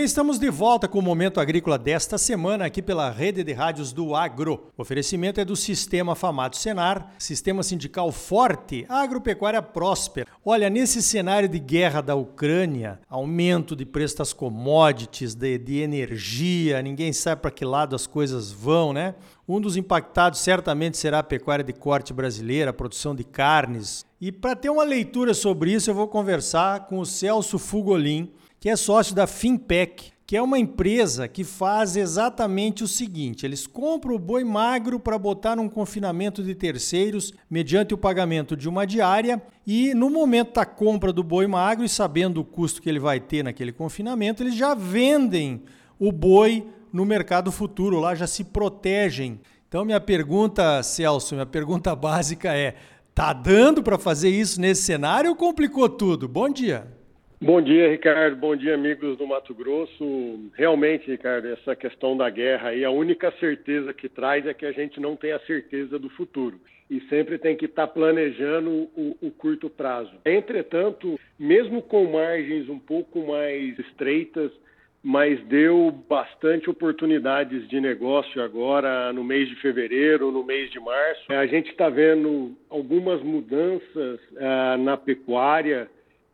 bem, estamos de volta com o Momento Agrícola desta semana aqui pela rede de rádios do Agro. O oferecimento é do Sistema Famato Senar, Sistema Sindical Forte, Agropecuária Próspera. Olha, nesse cenário de guerra da Ucrânia, aumento de preço das commodities, de, de energia, ninguém sabe para que lado as coisas vão, né? Um dos impactados certamente será a pecuária de corte brasileira, a produção de carnes. E para ter uma leitura sobre isso, eu vou conversar com o Celso Fugolin, que é sócio da Finpec, que é uma empresa que faz exatamente o seguinte: eles compram o boi magro para botar num confinamento de terceiros mediante o pagamento de uma diária e no momento da compra do boi magro e sabendo o custo que ele vai ter naquele confinamento, eles já vendem o boi no mercado futuro, lá já se protegem. Então minha pergunta, Celso, minha pergunta básica é: tá dando para fazer isso nesse cenário ou complicou tudo? Bom dia. Bom dia, Ricardo. Bom dia, amigos do Mato Grosso. Realmente, Ricardo, essa questão da guerra aí, a única certeza que traz é que a gente não tem a certeza do futuro. E sempre tem que estar tá planejando o, o curto prazo. Entretanto, mesmo com margens um pouco mais estreitas, mas deu bastante oportunidades de negócio agora no mês de fevereiro, no mês de março. A gente está vendo algumas mudanças uh, na pecuária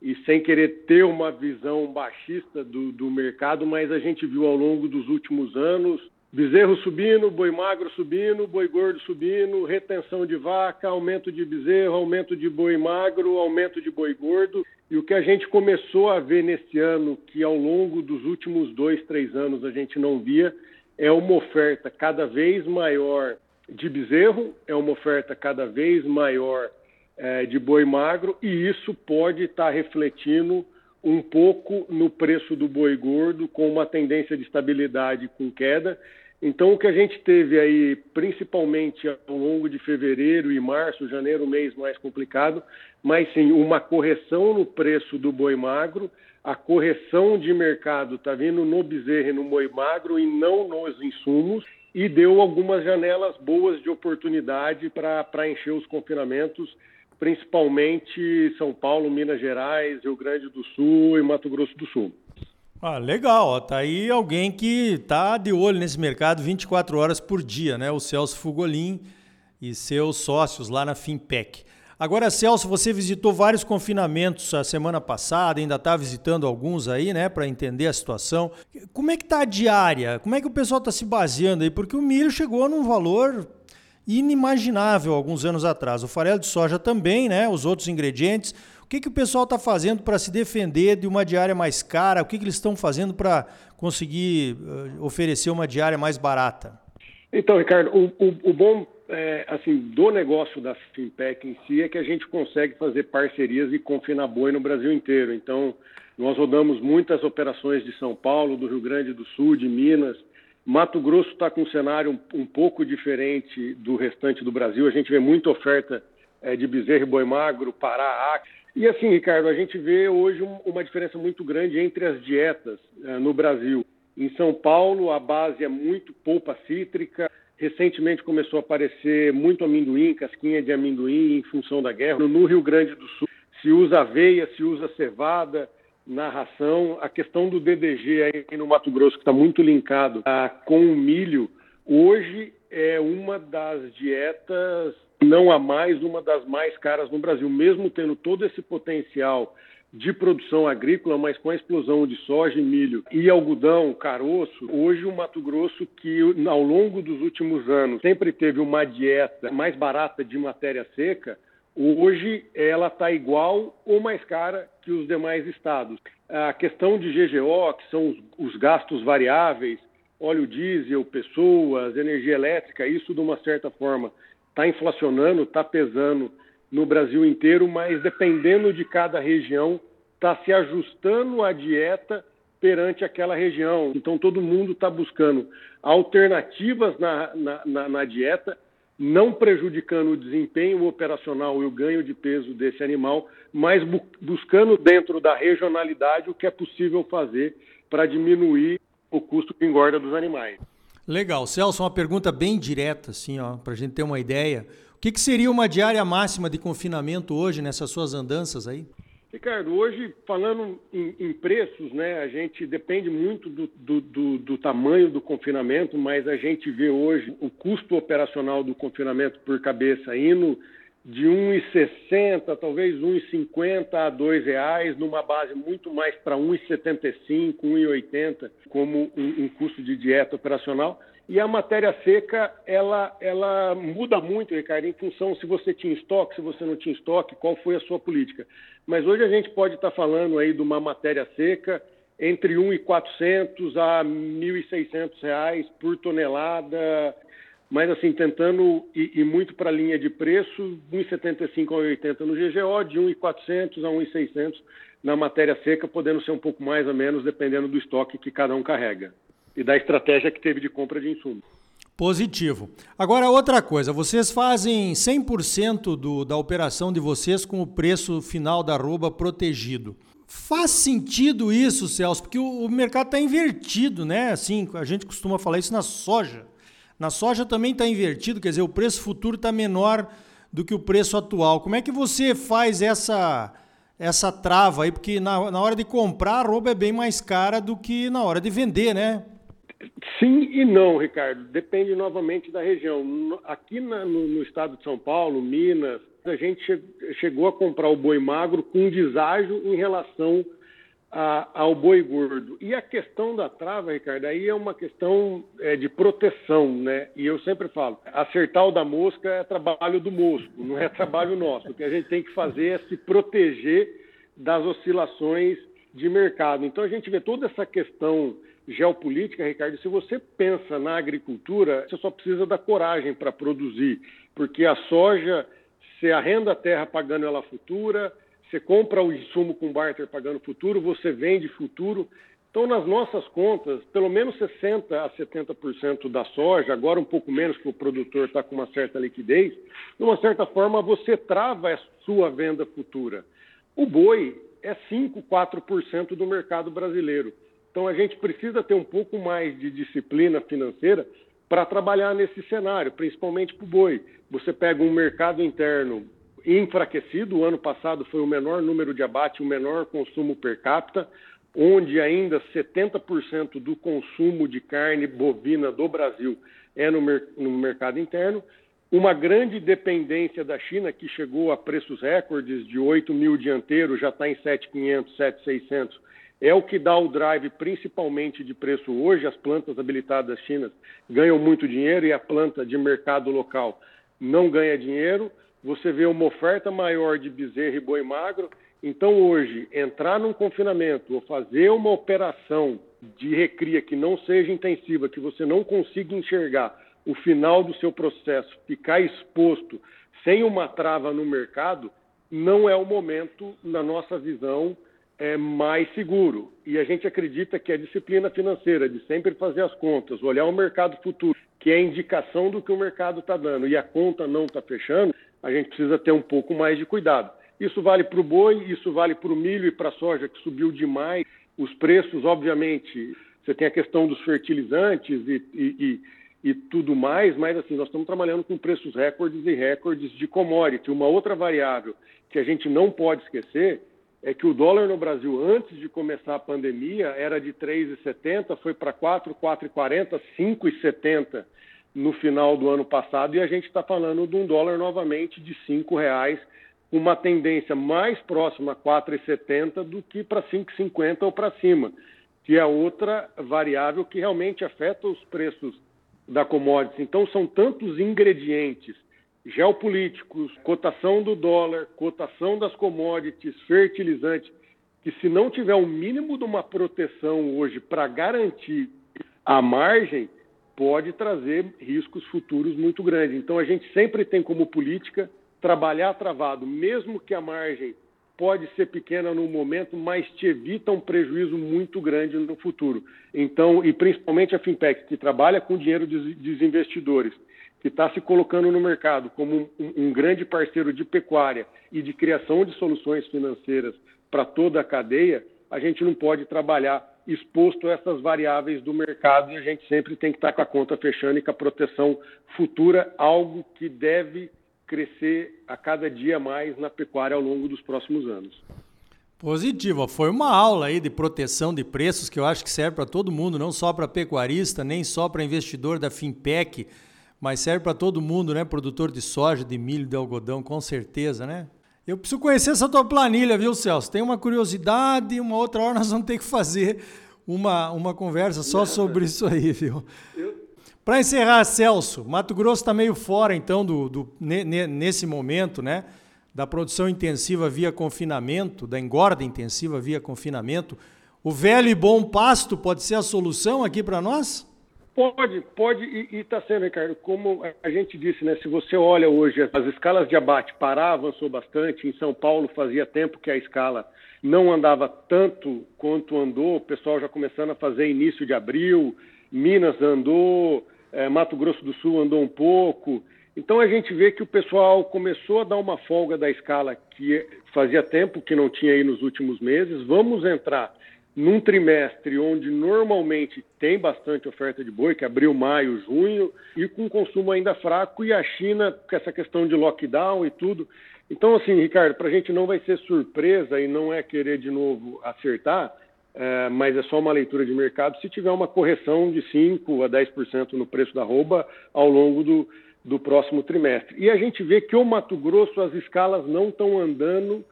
e sem querer ter uma visão baixista do, do mercado, mas a gente viu ao longo dos últimos anos bezerro subindo, boi magro subindo, boi gordo subindo, retenção de vaca, aumento de bezerro, aumento de boi magro, aumento de boi gordo. E o que a gente começou a ver nesse ano, que ao longo dos últimos dois, três anos a gente não via, é uma oferta cada vez maior de bezerro, é uma oferta cada vez maior é, de boi magro e isso pode estar tá refletindo um pouco no preço do boi gordo, com uma tendência de estabilidade com queda. Então, o que a gente teve aí, principalmente ao longo de fevereiro e março, janeiro, mês mais complicado, mas sim uma correção no preço do boi magro. A correção de mercado está vindo no bezerro e no boi magro e não nos insumos, e deu algumas janelas boas de oportunidade para encher os confinamentos principalmente São Paulo, Minas Gerais, Rio Grande do Sul e Mato Grosso do Sul. Ah, legal, ó, tá aí alguém que tá de olho nesse mercado 24 horas por dia, né? O Celso Fugolin e seus sócios lá na Finpec. Agora, Celso, você visitou vários confinamentos a semana passada, ainda está visitando alguns aí, né, para entender a situação. Como é que tá a diária? Como é que o pessoal está se baseando aí? Porque o milho chegou num valor inimaginável alguns anos atrás. O farelo de soja também, né? Os outros ingredientes. O que, que o pessoal está fazendo para se defender de uma diária mais cara? O que, que eles estão fazendo para conseguir uh, oferecer uma diária mais barata? Então, Ricardo, o, o, o bom é, assim do negócio da Fintech em si é que a gente consegue fazer parcerias e confinar boi no Brasil inteiro. Então, nós rodamos muitas operações de São Paulo, do Rio Grande do Sul, de Minas, Mato Grosso está com um cenário um, um, pouco diferente do restante do Brasil. A gente vê muita oferta é, de bezerro e boi magro, Pará, Acre. E assim, Ricardo, a gente vê hoje um, uma diferença muito grande entre as dietas é, no Brasil. Em São Paulo, a base é muito polpa cítrica. Recentemente começou a aparecer muito amendoim, casquinha de amendoim em função da guerra. No Rio Grande do Sul se usa aveia, se usa cevada, narração, a questão do DDG aí no Mato Grosso, que está muito linkado ah, com o milho, hoje é uma das dietas, não a mais, uma das mais caras no Brasil, mesmo tendo todo esse potencial de produção agrícola, mas com a explosão de soja milho e algodão, caroço, hoje o Mato Grosso, que ao longo dos últimos anos sempre teve uma dieta mais barata de matéria seca, Hoje ela está igual ou mais cara que os demais estados. A questão de GGO, que são os, os gastos variáveis, óleo diesel, pessoas, energia elétrica, isso de uma certa forma está inflacionando, está pesando no Brasil inteiro, mas dependendo de cada região, está se ajustando a dieta perante aquela região. Então todo mundo está buscando alternativas na, na, na, na dieta não prejudicando o desempenho operacional e o ganho de peso desse animal, mas bu buscando dentro da regionalidade o que é possível fazer para diminuir o custo de engorda dos animais. Legal. Celso, uma pergunta bem direta, assim, para a gente ter uma ideia. O que, que seria uma diária máxima de confinamento hoje nessas suas andanças aí? Ricardo, hoje, falando em, em, preços, né, a gente depende muito do, do, do, do, tamanho do confinamento, mas a gente vê hoje o custo operacional do confinamento por cabeça indo de 1,60, talvez 1,50 a R$ reais, numa base muito mais para 1,75, 1,80 como um, um custo de dieta operacional. E a matéria seca, ela, ela muda muito, Ricardo, em função se você tinha estoque, se você não tinha estoque, qual foi a sua política. Mas hoje a gente pode estar falando aí de uma matéria seca entre 1.400 a 1.600 reais por tonelada, mas assim, tentando ir, ir muito para a linha de preço, 1,75 a 1,80 no GGO, de 1,400 a 1,600 na matéria seca, podendo ser um pouco mais ou menos, dependendo do estoque que cada um carrega e da estratégia que teve de compra de insumos. Positivo. Agora, outra coisa, vocês fazem 100% do, da operação de vocês com o preço final da arroba protegido. Faz sentido isso, Celso? Porque o, o mercado está invertido, né? Assim, a gente costuma falar isso na soja. Na soja também está invertido, quer dizer, o preço futuro está menor do que o preço atual. Como é que você faz essa essa trava aí? Porque na, na hora de comprar, a arroba é bem mais cara do que na hora de vender, né? Sim e não, Ricardo. Depende novamente da região. Aqui na, no, no, estado de São Paulo, Minas, a gente che chegou a comprar o boi magro com deságio em relação a, ao boi gordo. E a questão da trava, Ricardo, aí é uma questão é, de proteção, né? E eu sempre falo, acertar o da mosca é trabalho do mosco, não é trabalho nosso. O que a gente tem que fazer é se proteger das oscilações de mercado. Então a gente vê toda essa questão geopolítica, Ricardo, se você pensa na agricultura, você só precisa da coragem para produzir, porque a soja, você arrenda a terra pagando ela futura, você compra o insumo com barter pagando futuro, você vende futuro. Então, nas nossas contas, pelo menos 60% a 70% da soja, agora um pouco menos que o produtor está com uma certa liquidez, de uma certa forma você trava a sua venda futura. O boi é 5, 4% do mercado brasileiro. Então a gente precisa ter um pouco mais de disciplina financeira para trabalhar nesse cenário, principalmente para o boi. Você pega um mercado interno enfraquecido, o ano passado foi o menor número de abate, o menor consumo per capita, onde ainda 70% do consumo de carne bovina do Brasil é no, mer no mercado interno, uma grande dependência da China, que chegou a preços recordes de 8 mil dianteiros, já está em 7.500, 7.600, é o que dá o drive principalmente de preço hoje. As plantas habilitadas chinas ganham muito dinheiro e a planta de mercado local não ganha dinheiro. Você vê uma oferta maior de bezerro e boi magro. Então, hoje, entrar num confinamento ou fazer uma operação de recria que não seja intensiva, que você não consiga enxergar o final do seu processo, ficar exposto sem uma trava no mercado, não é o momento, na nossa visão, é mais seguro. E a gente acredita que a disciplina financeira, de sempre fazer as contas, olhar o mercado futuro, que é a indicação do que o mercado está dando, e a conta não está fechando, a gente precisa ter um pouco mais de cuidado. Isso vale para o boi, isso vale para o milho e para a soja, que subiu demais. Os preços, obviamente, você tem a questão dos fertilizantes e, e, e, e tudo mais, mas assim, nós estamos trabalhando com preços recordes e recordes de commodity. Uma outra variável que a gente não pode esquecer é que o dólar no Brasil, antes de começar a pandemia, era de 3,70, foi para 4, 4,40, 5,70 no final do ano passado, e a gente está falando de um dólar novamente de R$ reais, uma tendência mais próxima a 4,70 do que para 5,50 ou para cima, que é outra variável que realmente afeta os preços da commodity. Então, são tantos ingredientes geopolíticos, cotação do dólar, cotação das commodities, fertilizantes, que se não tiver um mínimo de uma proteção hoje para garantir a margem, pode trazer riscos futuros muito grandes. Então a gente sempre tem como política trabalhar travado, mesmo que a margem pode ser pequena no momento, mas te evita um prejuízo muito grande no futuro. Então, e principalmente a fintech que trabalha com dinheiro dos investidores que está se colocando no mercado como um, um, grande parceiro de pecuária e de criação de soluções financeiras para toda a cadeia, a gente não pode trabalhar exposto a essas variáveis do mercado e a gente sempre tem que estar tá com a conta fechando e com a proteção futura, algo que deve crescer a cada dia mais na pecuária ao longo dos próximos anos. Positivo, foi uma aula aí de proteção de preços que eu acho que serve para todo mundo, não só para pecuarista, nem só para investidor da Finpec, mas serve para todo mundo, né? Produtor de soja, de milho, de algodão, com certeza, né? Eu preciso conhecer essa tua planilha, viu, Celso? Tem uma curiosidade, uma outra hora nós vamos ter que fazer uma, uma conversa só sobre isso aí, viu? Para encerrar, Celso, Mato Grosso está meio fora, então, do, do, nesse momento, né? da produção intensiva via confinamento, da engorda intensiva via confinamento, o velho e bom pasto pode ser a solução aqui para nós? Pode, pode e está sendo, Ricardo. Como a gente disse, né? Se você olha hoje, as escalas de abate Pará avançou bastante. Em São Paulo fazia tempo que a escala não andava tanto quanto andou. O pessoal já começando a fazer início de abril. Minas andou, é, Mato Grosso do Sul andou um pouco. Então a gente vê que o pessoal começou a dar uma folga da escala que fazia tempo que não tinha aí nos últimos meses. Vamos entrar num trimestre onde normalmente tem bastante oferta de boi, que é abril, maio, junho, e com consumo ainda fraco, e a China com essa questão de lockdown e tudo. Então, assim, Ricardo, para a gente não vai ser surpresa e não é querer de novo acertar, é, mas é só uma leitura de mercado se tiver uma correção de 5% a 10% no preço da rouba ao longo do, do próximo trimestre. E a gente vê que o Mato Grosso as escalas não estão andando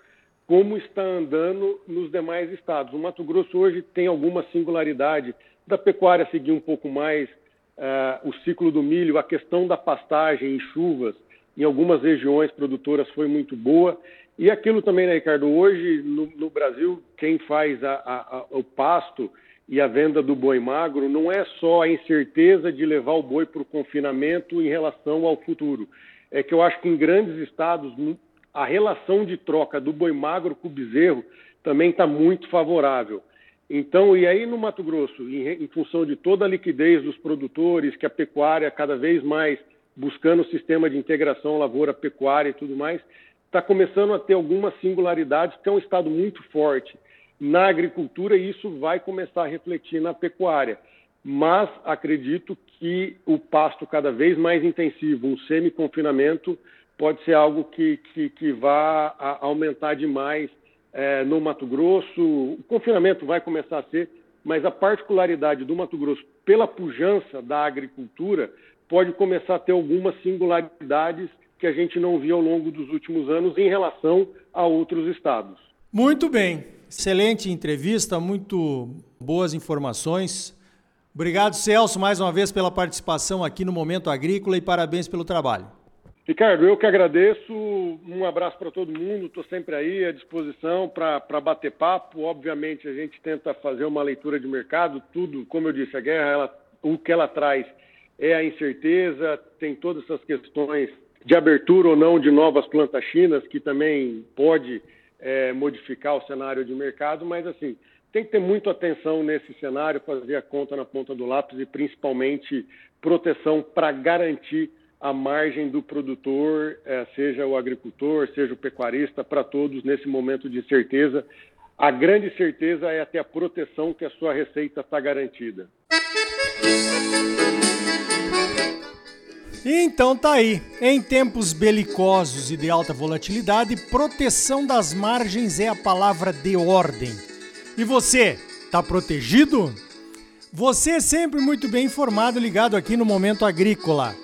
como está andando nos demais estados. O Mato Grosso hoje tem alguma singularidade da pecuária seguir um pouco mais uh, o ciclo do milho, a questão da pastagem em chuvas em algumas regiões produtoras foi muito boa. E aquilo também, né, Ricardo? Hoje no, no Brasil, quem faz a, a, a, o pasto e a venda do boi magro não é só a incerteza de levar o boi para o confinamento em relação ao futuro. É que eu acho que em grandes estados a relação de troca do boi magro com o bezerro também está muito favorável. Então, e aí no Mato Grosso, em, em, função de toda a liquidez dos produtores, que a pecuária cada vez mais buscando o sistema de integração lavoura-pecuária e tudo mais, está começando a ter algumas singularidades, que é um estado muito forte na agricultura e isso vai começar a refletir na pecuária. Mas acredito que o pasto cada vez mais intensivo, um semi-confinamento, pode ser algo que, que, que vá aumentar demais é, no Mato Grosso. O confinamento vai começar a ser, mas a particularidade do Mato Grosso, pela pujança da agricultura, pode começar a ter algumas singularidades que a gente não viu ao longo dos últimos anos em relação a outros estados. Muito bem. Excelente entrevista, muito boas informações. Obrigado, Celso, mais uma vez pela participação aqui no Momento Agrícola e parabéns pelo trabalho. Ricardo, eu que agradeço. Um abraço para todo mundo. Estou sempre aí à disposição para bater papo. Obviamente, a gente tenta fazer uma leitura de mercado. Tudo, como eu disse, a guerra, ela, o que ela traz é a incerteza, tem todas essas questões de abertura ou não de novas plantas chinas, que também pode é, modificar o cenário de mercado, mas assim, tem que ter muita atenção nesse cenário, fazer a conta na ponta do lápis e principalmente proteção para garantir a margem do produtor, é, seja o agricultor, seja o pecuarista, para todos nesse momento de incerteza. A grande certeza é ter a proteção que a sua receita está garantida. Então tá aí. Em tempos belicosos e de alta volatilidade, proteção das margens é a palavra de ordem. E você, tá protegido? Você sempre muito bem informado ligado aqui no Momento Agrícola.